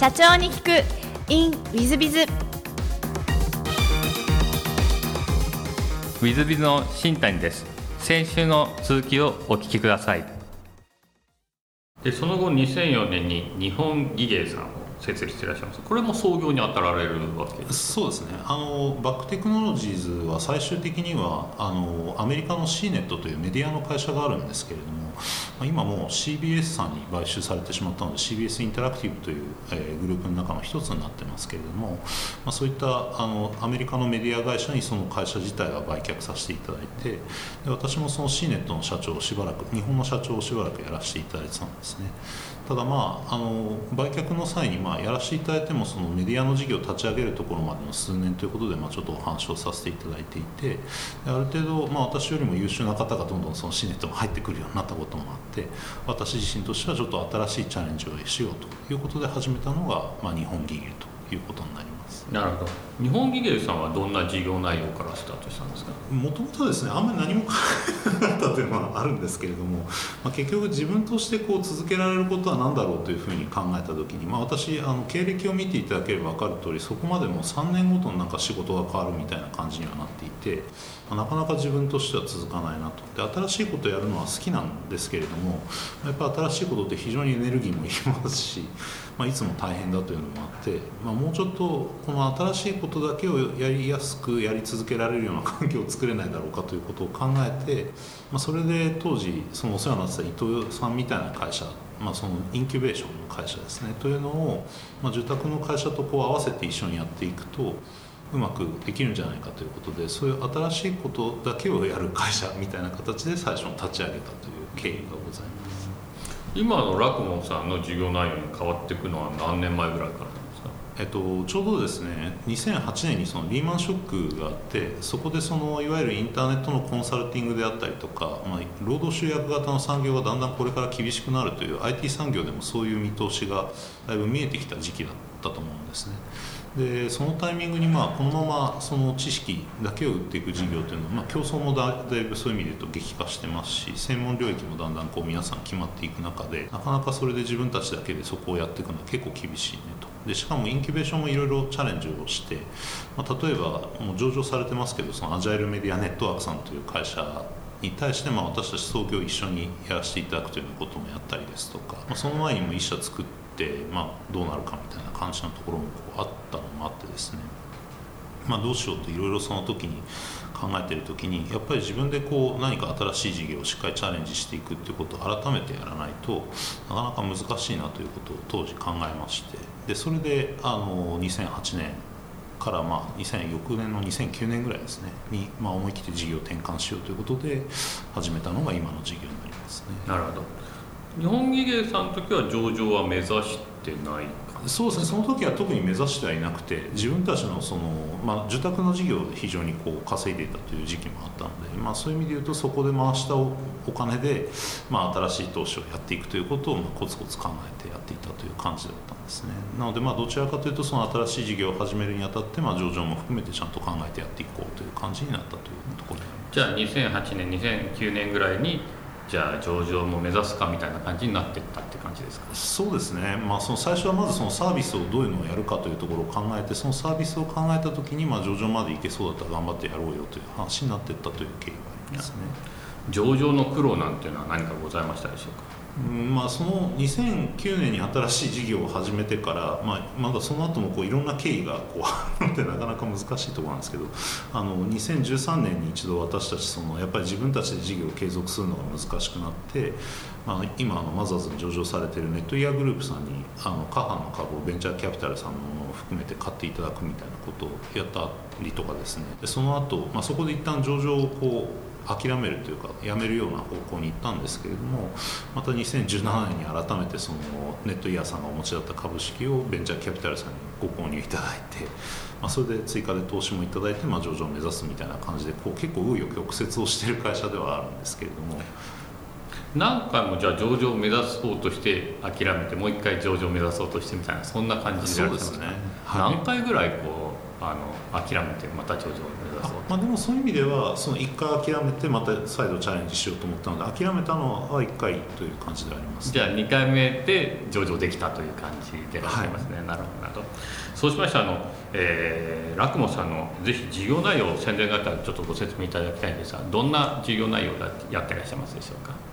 社長に聞く。In ウィズビズウィズビズの新谷です。先週の続きをお聞きください。でその後2004年に日本技芸さんを設立していらっしゃいます。これも創業に当たられるわけですそうですね。あのバックテクノロジーズは最終的にはあのアメリカの C ネットというメディアの会社があるんですけれども今もう CBS さんに買収されてしまったので CBS インタラクティブという、え、グループの中の一つになってますけれども、まあ、そういったあのアメリカのメディア会社にその会社自体は売却させていただいてで私もその C ネットの社長をしばらく日本の社長をしばらくやらせていただいてたんですね。ただまああの売却の際にまあやらせていただいてもそのメディアの事業を立ち上げるところまでの数年ということでまあちょっとお話をさせていただいていてある程度まあ私よりも優秀な方がどんどんその C ネットが入ってくるようになったことこともあって私自身としてはちょっと新しいチャレンジをしようということで始めたのが、まあ、日本銀融ということになります。なるほど日本技芸さんはどんな事業内容からスタートしたんですか？もともとですねあんまり何も考えなかったというのはあるんですけれども、まあ、結局自分としてこう続けられることは何だろうというふうに考えた時に、まあ、私あの経歴を見ていただければ分かる通りそこまでも3年ごとになんか仕事が変わるみたいな感じにはなっていて、まあ、なかなか自分としては続かないなと。で新しいことをやるのは好きなんですけれどもやっぱ新しいことって非常にエネルギーもいりますしまあ、いつも大変だというのもあって、まあ、もうちょっとこの新しいことことだけをやりやすくやり続けられるような環境を作れないだろうかということを考えて、まあ、それで当時そのお世話になってた伊藤さんみたいな会社まあ、そのインキュベーションの会社ですねというのを、まあ、住宅の会社とこう合わせて一緒にやっていくとうまくできるんじゃないかということでそういう新しいことだけをやる会社みたいな形で最初に立ち上げたという経緯がございます。今のラクモンさんの授業内容に変わっていくのは何年前ぐらいから？えっと、ちょうどですね2008年にそのリーマンショックがあってそこでそのいわゆるインターネットのコンサルティングであったりとか、まあ、労働集約型の産業がだんだんこれから厳しくなるという IT 産業でもそういう見通しがだいぶ見えてきた時期だったと思うんですね。でそのタイミングにまあこのままその知識だけを売っていく事業というのは、まあ、競争もだいぶそういう意味で言うと激化してますし専門領域もだんだんこう皆さん決まっていく中でなかなかそれで自分たちだけでそこをやっていくのは結構厳しいねと。でしかもインキュベーションもいろいろチャレンジをして、まあ、例えばもう上場されてますけどそのアジャイルメディアネットワークさんという会社に対してまあ私たち創業一緒にやらせていただくというようなこともやったりですとか、まあ、その前にも一社作って、まあ、どうなるかみたいな感じのところもこうあったのもあってですね、まあ、どうしようといろいろその時に考えてる時にやっぱり自分でこう何か新しい事業をしっかりチャレンジしていくっていうことを改めてやらないとなかなか難しいなということを当時考えまして。でそれであの2008年からまあ2000翌年の2009年ぐらいですねに、まあ、思い切って事業を転換しようということで始めたのが今の事業になりますね。なるほど。日本技芸さんの時は上場は目指してないそうですねその時は特に目指してはいなくて自分たちのその、まあ、住宅の事業で非常にこう稼いでいたという時期もあったので、まあ、そういう意味で言うとそこで回したお金で、まあ、新しい投資をやっていくということを、まあ、コツコツ考えてやっていたという感じだったんですね。なのでまあどちらかというとその新しい事業を始めるにあたって、まあ、上場も含めてちゃんと考えてやっていこうという感じになったというところでじゃあ2008年2009年ぐらいにじゃあ上場も目指すかみたいな感じになっていったって感じですか？そうですね、まあ、その最初はまずそのサービスをどういうのをやるかというところを考えてそのサービスを考えた時にまあ上場までいけそうだったら頑張ってやろうよという話になっていったという経緯がありますね。上場の苦労なんていうのは何かございましたでしょうか？うんまあ、その2009年に新しい事業を始めてから、まあ、まだその後もこういろんな経緯がこうあるのでなかなか難しいところなんですけどあの2013年に一度私たちそのやっぱり自分たちで事業を継続するのが難しくなって、まあ、今のマザーズに上場されてるネットイヤーグループさんにあのカハの株をベンチャーキャピタルさんのものを含めて買っていただくみたいなことをやったりとかですね。でその後、まあそこで一旦上場をこう諦めるというかやめるような方向に行ったんですけれどもまた2017年に改めてそのネットイヤーさんがお持ちだった株式をベンチャーキャピタルさんにご購入いただいて、まあ、それで追加で投資もいただいて、まあ、上場を目指すみたいな感じでこう結構紆余曲折をしている会社ではあるんですけれども。何回もじゃあ上場を目指そうとして諦めてもう一回上場を目指そうとしてみたいなそんな感じでそうですね、はい、何回ぐらいこうあの諦めてまた上場を目指そうまあ、でもそういう意味ではその1回諦めてまた再度チャレンジしようと思ったので諦めたのは1回という感じでありますじゃあ2回目で上場できたという感じでいらっしゃいますね、はい、なるほどなるほど。そうしましたあの、えー、ラクモさんのぜひ事業内容を宣伝があったらちょっとご説明いただきたいんですがどんな事業内容をやってらっしゃいますでしょうか？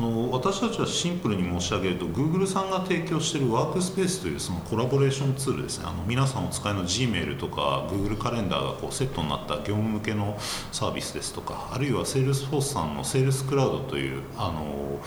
あの私たちはシンプルに申し上げると Google さんが提供しているワークスペースというそのコラボレーションツールですね。あの皆さんお使いの Gmail とか Google カレンダーがこうセットになった業務向けのサービスですとかあるいは Salesforce さんの Sales Cloud というあの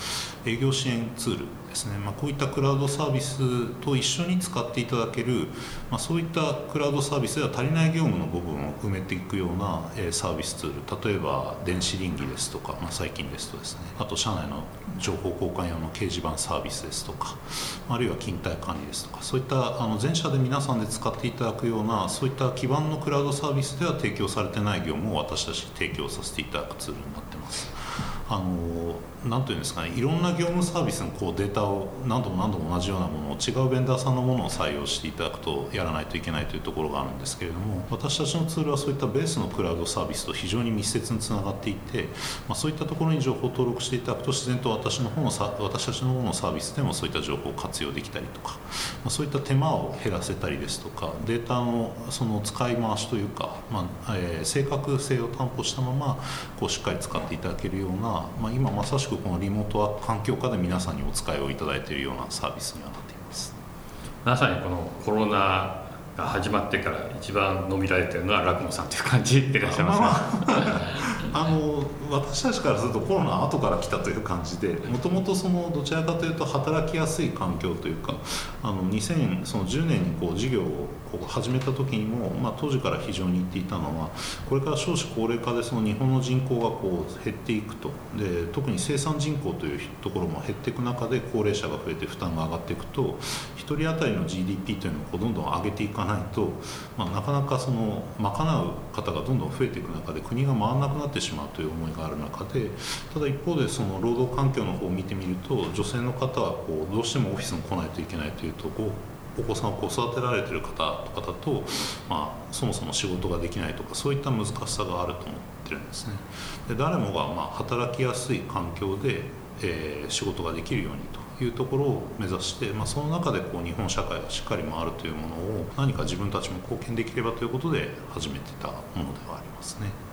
営業支援ツールですね、まあ、こういったクラウドサービスと一緒に使っていただける、まあ、そういったクラウドサービスでは足りない業務の部分を埋めていくような、えサービスツール。例えば電子倫理ですとか、まあ、最近ですとですね。あと社内の情報交換用の掲示板サービスですとかあるいは勤怠管理ですとかそういったあの全社で皆さんで使っていただくようなそういった基盤のクラウドサービスでは提供されてない業務を私たち提供させていただくツールになってます。あのなんていうんですかねいろんな業務サービスのこうデータを何度も何度も同じようなものを違うベンダーさんのものを採用していただくとやらないといけないというところがあるんですけれども私たちのツールはそういったベースのクラウドサービスと非常に密接につながっていて、まあ、そういったところに情報を登録していただくと自然と私の方のさ私たちの方のサービスでもそういった情報を活用できたりとか、まあ、そういった手間を減らせたりですとかデータのその使い回しというか、まあえー、正確性を担保したままこうしっかり使っていただけるような、まあ、今まさしくこのリモートワーク環境下で皆さんにお使いをいただいているようなサービスにはなっています。まさにこのコロナが始まってから一番伸びられてるのはラクモさんという感じでいらっしゃいますあの私たちからするとコロナ後から来たという感じでもともとそのどちらかというと働きやすい環境というかあの2010年にこう事業をこう始めた時にも、まあ、当時から非常に言っていたのはこれから少子高齢化でその日本の人口がこう減っていくと。で特に生産人口というところも減っていく中で高齢者が増えて負担が上がっていくと1人当たりの GDP というのをこうどんどん上げていかないと、まあ、なかなかその賄う方がどんどん増えていく中で国が回らなくなってしまうという思いがある中でただ一方でその労働環境の方を見てみると女性の方はこうどうしてもオフィスに来ないといけないというとこお子さんをこう育てられてる方とかだと、まあ、そもそも仕事ができないとかそういった難しさがあると思ってるんですねで誰もがま働きやすい環境で、えー、仕事ができるようにというところを目指して、まあ、その中でこう日本社会がしっかり回るというものを何か自分たちも貢献できればということで始めてたものではありますね。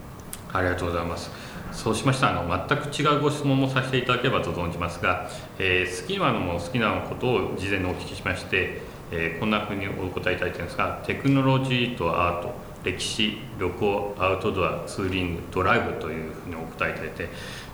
ありがとうございます。そうしましたあの全く違うご質問もさせていただければと存じますが、えー、好きなのも好きなことを事前にお聞きしまして、えー、こんなふうにお答えいただいてるんですがテクノロジーとアート歴史旅行アウトドアツーリングドライブというふうにお答えいただいて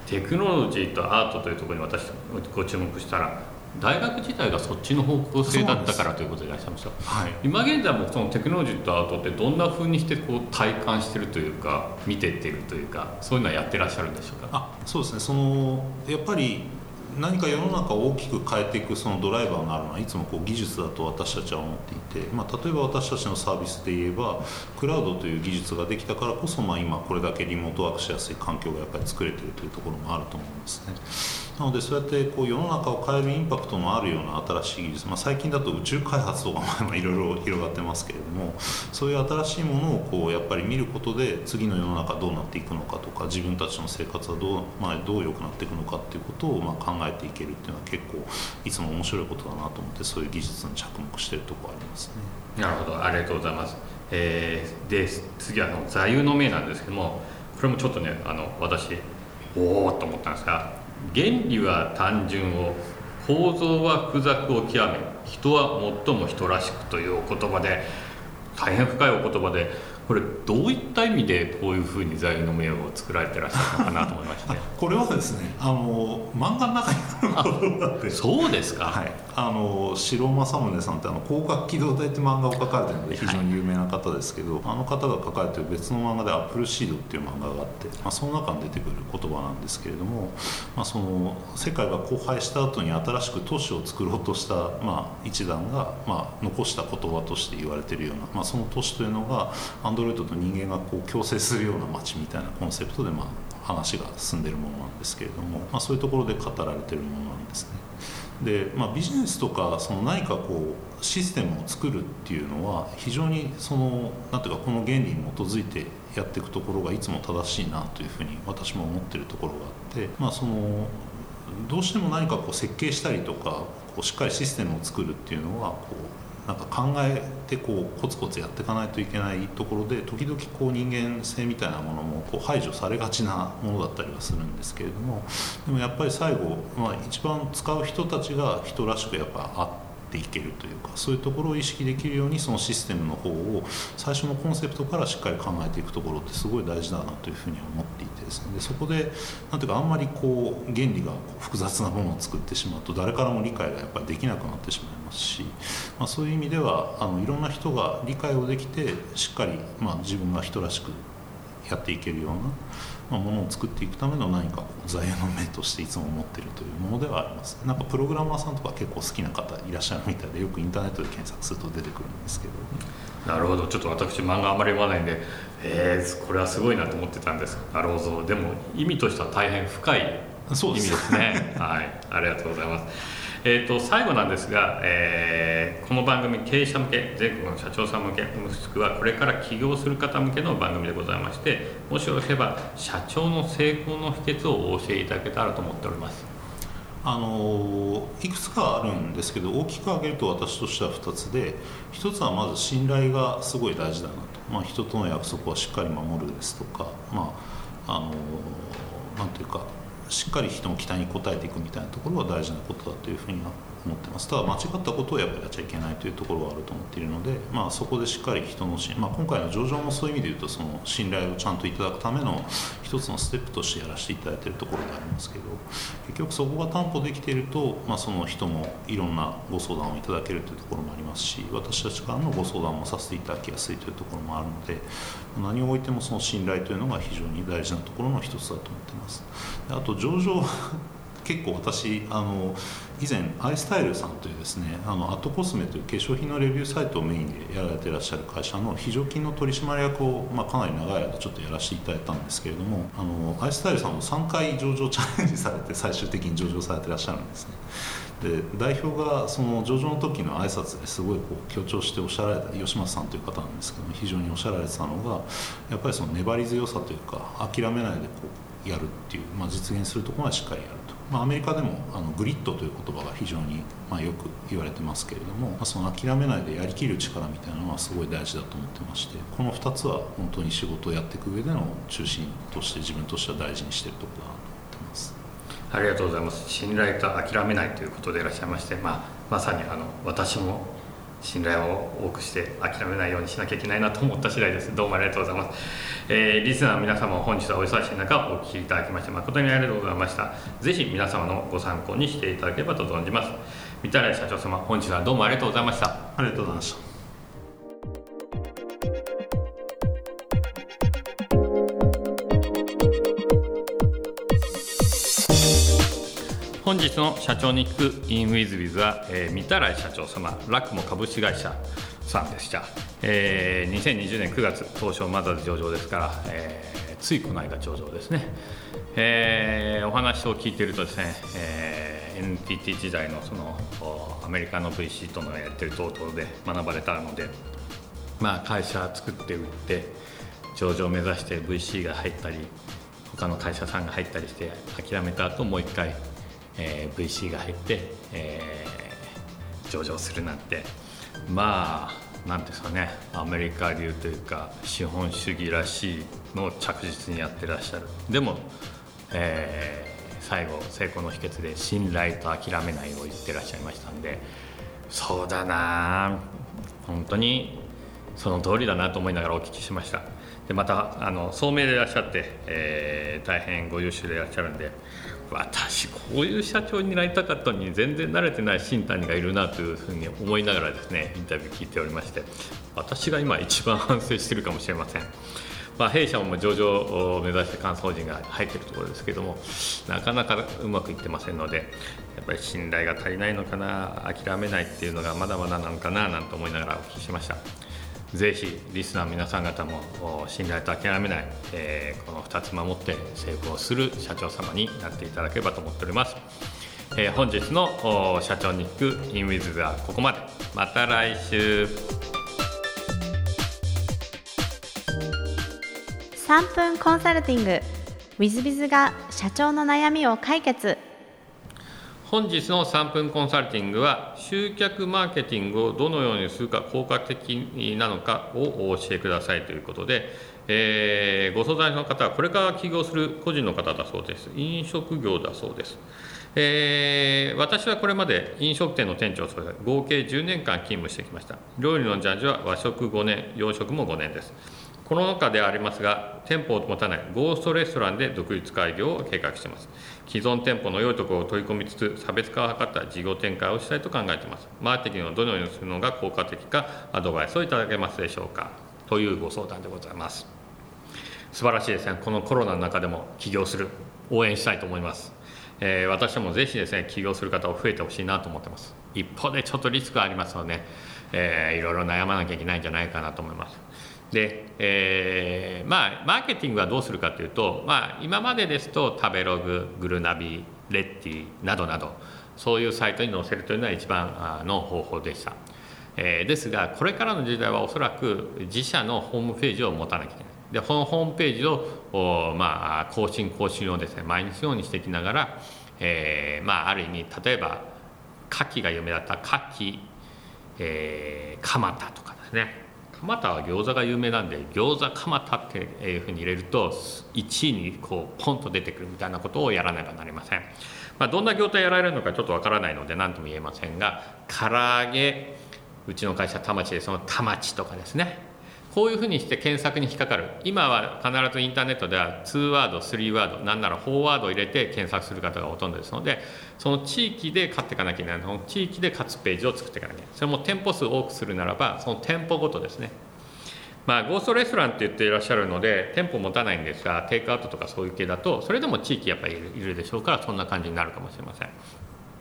テクノロジーとアートというところに私ご注目したら大学自体がそっちの方向性だったからということでいらっしゃいました、はい、今現在もそのテクノロジーとアートってどんなふうにしてこう体感してるというか見てってるというかそういうのはやってらっしゃるんでしょうか？あそうですね。そのやっぱり何か世の中を大きく変えていくそのドライバーになるのはいつもこう技術だと私たちは思っていて、まあ、例えば私たちのサービスで言えばクラウドという技術ができたからこそ、まあ、今これだけリモートワークしやすい環境がやっぱり作れてるというところもあると思うんですね。なのでそうやってこう世の中を変えるインパクトのあるような新しい技術、まあ、最近だと宇宙開発とかいろいろ広がってますけれどもそういう新しいものをこうやっぱり見ることで次の世の中どうなっていくのかとか自分たちの生活はどう,、まあ、どう良くなっていくのかっていうことをま考えていけるっていうのは結構いつも面白いことだなと思ってそういう技術に着目してるところありますね。なるほどありがとうございます。えー、で次はの座右の銘なんですけどもこれもちょっとねあの私おおと思ったんですが原理は単純を構造は複雑を極め人は最も人らしくというお言葉で大変深いお言葉でこれどういった意味でこういうふうに座右の銘を作られてらっしゃるのかなと思いまして。これはですねあの漫画の中にあることがあってそうですか、はい、あの城正宗さんってあの「広角機動隊」って漫画を描かれてるので非常に有名な方ですけど、はい、あの方が描かれてる別の漫画で「アップルシード」っていう漫画があって、まあ、その中に出てくる言葉なんですけれども、まあ、その世界が荒廃した後に新しく都市を作ろうとした、まあ、一団が、まあ、残した言葉として言われてるような、まあ、その都市というのがアンドロイドと人間がこう共生するような街みたいなコンセプトで、まあ、話が進んでるものなんですけれども、まあ、そういうところで語られてるものなんですね。で、まあ、ビジネスとかその何かこうシステムを作るっていうのは非常にそのなんていうかこの原理に基づいてやっていくところがいつも正しいなというふうに私も思ってるところがあって、まあ、そのどうしても何かこう設計したりとかこうしっかりシステムを作るっていうのはこうなんか考えてこうコツコツやっていかないといけないところで時々こう人間性みたいなものもこう排除されがちなものだったりはするんですけれどもでもやっぱり最後、まあ、一番使う人たちが人らしくやっぱあって。いけるというかそういうところを意識できるようにそのシステムの方を最初のコンセプトからしっかり考えていくところってすごい大事だなというふうに思っていてですねでそこでなんていうかあんまりこう原理が複雑なものを作ってしまうと誰からも理解がやっぱりできなくなってしまいますし、まあ、そういう意味ではあのいろんな人が理解をできてしっかり、まあ、自分が人らしくやっていけるようなまあ、ものを作っていくための何か座右の銘としていつも持ってるというものではあります。なんかプログラマーさんとか結構好きな方いらっしゃるみたいでよくインターネットで検索すると出てくるんですけどなるほど。ちょっと私漫画あまり読まないんでえー、これはすごいなと思ってたんです。なるほど。でも意味としては大変深い意味ですね。はい。ありがとうございますえーと、最後なんですが、えー、この番組経営者向け全国の社長さん向けもしくはこれから起業する方向けの番組でございましてもしよろしければ社長の成功の秘訣をお教えいただけたらと思っております。あのいくつかあるんですけど大きく挙げると私としては2つで1つはまず信頼がすごい大事だなと、まあ、人との約束はしっかり守るですとかまああのなんていうかしっかり人の期待に応えていくみたいなところは大事なことだというふうに思ってます。ただ間違ったことをやっぱりやっちゃいけないというところはあると思っているので、まあ、そこでしっかり人の信、まあ、今回の上場もそういう意味で言うとその信頼をちゃんといただくための一つのステップとしてやらせていただいているところでありますけど局そこが担保できていると、まあ、その人もいろんなご相談をいただけるというところもありますし私たちからのご相談もさせていただきやすいというところもあるので何をおいてもその信頼というのが非常に大事なところの一つだと思っています。あと上場結構私あの以前アイスタイルさんというですねあのアットコスメという化粧品のレビューサイトをメインでやられてらっしゃる会社の非常勤の取締役を、まあ、かなり長い間ちょっとやらせていただいたんですけれどもあのアイスタイルさんも3回上場チャレンジされて最終的に上場されてらっしゃるんですね。で代表がその上場の時の挨拶ですごいこう強調しておっしゃられた吉松さんという方なんですけども非常におっしゃられてたのがやっぱりその粘り強さというか諦めないでこうやるっていう、まあ、実現するところまでしっかりやると。まあ、アメリカでもあのグリッドという言葉が非常に、まあ、よく言われてますけれども、まあ、その諦めないでやりきる力みたいなのはすごい大事だと思ってましてこの2つは本当に仕事をやっていく上での中心として自分としては大事にしてるところだなと思ってます。ありがとうございます。信頼と諦めないということでいらっしゃいまして、まあ、まさにあの私も信頼を多くして諦めないようにしなきゃいけないなと思った次第です。どうもありがとうございます、えー、リスナーの皆様本日はお忙しい中お聞きいただきまして誠にありがとうございました。ぜひ皆様のご参考にしていただければと存じます。三田社長様本日はどうもありがとうございました。ありがとうございました。本日の社長に聞く in with with は、えー、三田来社長様ラクモ株式会社さんでした、えー、2020年9月東証マザーズ上場ですから、えー、ついこの間上場ですね、えー、お話を聞いているとですね、えー、NTT 時代のそのアメリカの VC とのやってる等々で学ばれたのでまあ会社作って売って上場を目指して VC が入ったり他の会社さんが入ったりして諦めた後もう一回えー、VC が入って、えー、上場するなんて。まあなんですかね。アメリカ流というか資本主義らしいのを着実にやってらっしゃる。でも、えー、最後成功の秘訣で信頼と諦めないを言ってらっしゃいましたんで。そうだな本当にその通りだなと思いながらお聞きしました。でまたあの聡明でいらっしゃって、えー、大変ご優秀でいらっしゃるんで私こういう社長になりたかったのに全然慣れてない新谷がいるなというふうに思いながらですねインタビュー聞いておりまして私が今一番反省してるかもしれません。まあ、弊社も上場を目指して監査法人が入っているところですけどもなかなかうまくいってませんのでやっぱり信頼が足りないのかな諦めないっていうのがまだまだなのかななんて思いながらお聞きしました。ぜひリスナー皆さん方も信頼と諦めない、えー、この2つ守って成功する社長様になっていただければと思っております、えー本日の社長ニックインウィズはここまで。また来週。3分コンサルティング。w i z b i z が社長の悩みを解決。本日の3分コンサルティングは集客マーケティングをどのようにするか効果的なのかをお教えくださいということで、えーご相談の方はこれから起業する個人の方だそうです。飲食業だそうです、えー私はこれまで飲食店の店長を務め合計10年間勤務してきました。料理のジャッジは和食5年洋食も5年です。コロナ禍でありますが、店舗を持たないゴーストレストランで独立開業を計画しています。既存店舗の良いところを取り込みつつ、差別化を図った事業展開をしたいと考えています。マーケティングをどのようにするのが効果的か、アドバイスをいただけますでしょうか。というご相談でございます。素晴らしいですね。このコロナの中でも起業する、応援したいと思います。えー私もぜひですね、起業する方を増えてほしいなと思ってます。一方でちょっとリスクがありますので、えーいろいろ悩まなきゃいけないんじゃないかなと思います。で、えーまあ、マーケティングはどうするかというと、まあ、今までですと食べログ、グルナビ、レッティなどなど、そういうサイトに載せるというのは一番の方法でした。えーですが、これからの時代はおそらく自社のホームページを持たなきゃいけない。で、このホームページを、おまあ、更新、更新をですね、毎日のようにしていきながら、えーまあ、ある意味、例えば、牡蠣が有名だった牡蠣、えー、蒲田とかですね蒲田は餃子が有名なんで餃子蒲田っていうふうに入れると1位にこうポンと出てくるみたいなことをやらねばなりません、まあ、どんな業態やられるのかちょっとわからないので何とも言えませんが唐揚げうちの会社田町でその田町とかですねこういうふうにして検索に引っかかる。今は必ずインターネットでは2ワード3ワードなんなら4ワードを入れて検索する方がほとんどですのでその地域で勝っていかなきゃいけないその地域で勝つページを作っていかなきゃいけない。それも店舗数多くするならばその店舗ごとですね。まあ、ゴーストレストランって言っていらっしゃるので店舗持たないんですがテイクアウトとかそういう系だとそれでも地域やっぱりいるいるでしょうからそんな感じになるかもしれません。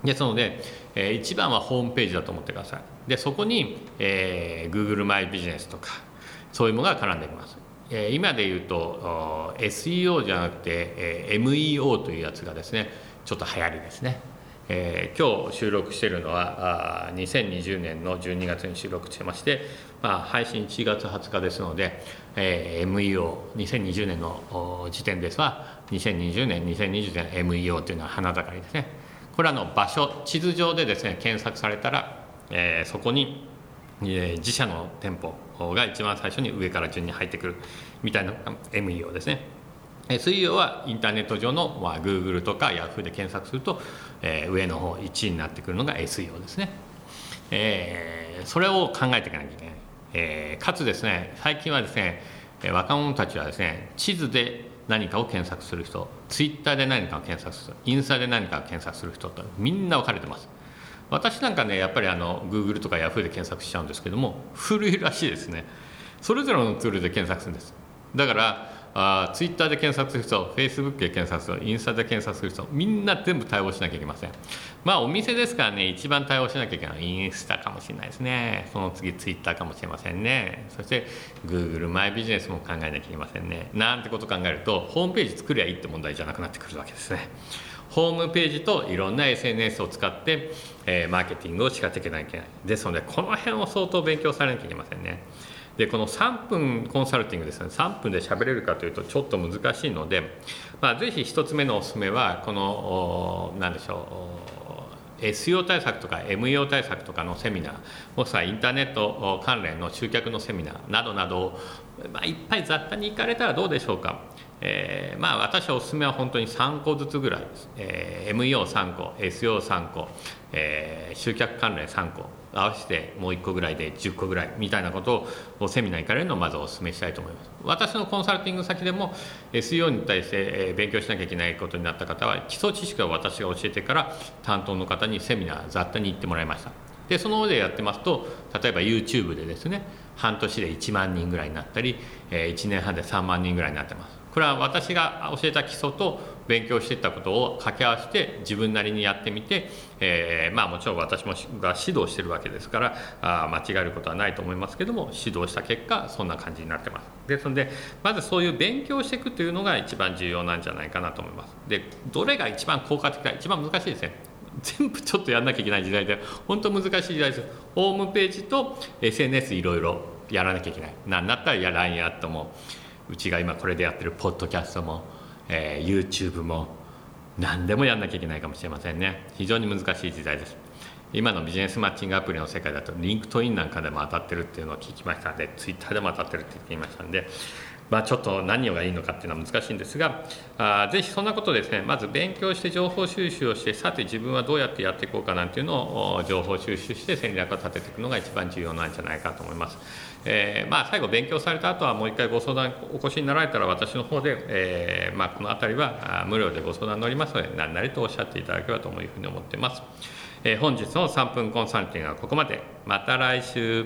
ですので、えー一番はホームページだと思ってください。でそこに、えー Google マイビジネスとかそういうものが絡んできます、え今で言うと SEO じゃなくて、え MEO というやつがですねちょっと流行りですね。えー今日収録しているのはあ2020年の12月に収録してまして、まあ、配信1月20日ですので、えー MEO2020 年の時点ですは2020年2020年 MEO というのは花盛りですね。これはの場所地図上でですね検索されたら、えーそこに、えー自社の店舗が一番最初に上から順に入ってくるみたいな MEO ですね。水曜はインターネット上の、まあ、Google とか Yahoo で検索すると、えー上の方1位になってくるのが SEO ですね、えーそれを考えていかなきゃいけない、えーかつですね最近はですね若者たちはですね地図で何かを検索する人 Twitter で何かを検索する人インスタで何かを検索する人とみんな分かれてます。私なんかねやっぱりあの Google とか Yahoo で検索しちゃうんですけども古いらしいですね。それぞれのツールで検索するんです。だからあツイッター Twitter で検索する人 Facebook で検索する人インスタで検索する人みんな全部対応しなきゃいけません。まあお店ですからね一番対応しなきゃいけないのはインスタかもしれないですね。その次ツイッターかもしれませんね。そして Google マイビジネスも考えなきゃいけませんね。なんてこと考えるとホームページ作りゃいいって問題じゃなくなってくるわけですね。ホームページといろんな SNS を使って、えーマーケティングを仕掛けていかなきゃいけない。ですのでこの辺を相当勉強されなきゃいけませんね。でこの3分コンサルティングですね。3分で喋れるかというとちょっと難しいので、まあ、ぜひ1つ目のおすすめはこのお何でしょう SEO 対策とか MEO 対策とかのセミナーもしくはインターネット関連の集客のセミナーなどなど、まあ、いっぱい雑多に行かれたらどうでしょうか、えーまあ私はおすすめは本当に3個ずつぐらいです、えー MEO3 個 SO3 個、えー集客関連3個合わせてもう1個ぐらいで10個ぐらいみたいなことをセミナー行かれるのをまずお勧めしたいと思います。私のコンサルティング先でも SEO に対して勉強しなきゃいけないことになった方は基礎知識を私が教えてから担当の方にセミナー雑多に行ってもらいました。でその上でやってますと例えば YouTube でですね半年で1万人ぐらいになったり、1年半で3万人ぐらいになってます。これは私が教えた基礎と勉強していたことを掛け合わせて自分なりにやってみて、えーまあもちろん私もが指導してるわけですからあ間違えることはないと思いますけども指導した結果そんな感じになってます。ですのでまずそういう勉強していくというのが一番重要なんじゃないかなと思います。でどれが一番効果的か一番難しいですね。全部ちょっとやんなきゃいけない時代で本当難しい時代です。ホームページと SNS いろいろやらなきゃいけない。なんだったらや LINE アットもう。うちが今これでやってるポッドキャストも、えー、YouTube も何でもやんなきゃいけないかもしれませんね。非常に難しい時代です。今のビジネスマッチングアプリの世界だと LinkedIn なんかでも当たってるっていうのを聞きましたんで Twitter でも当たってるって言っていましたんでまあ、ちょっと何がいいのかっていうのは難しいんですがあぜひそんなことですねまず勉強して情報収集をしてさて自分はどうやってやっていこうかなんていうのを情報収集して戦略を立てていくのが一番重要なんじゃないかと思います。えー、まあ、最後勉強された後はもう一回ご相談お越しになられたら私の方で、えー、まあ、この辺りは無料でご相談乗りますので何なりとおっしゃっていただければというふうに思っています。えー、本日の3分コンサルティングはここまでまた来週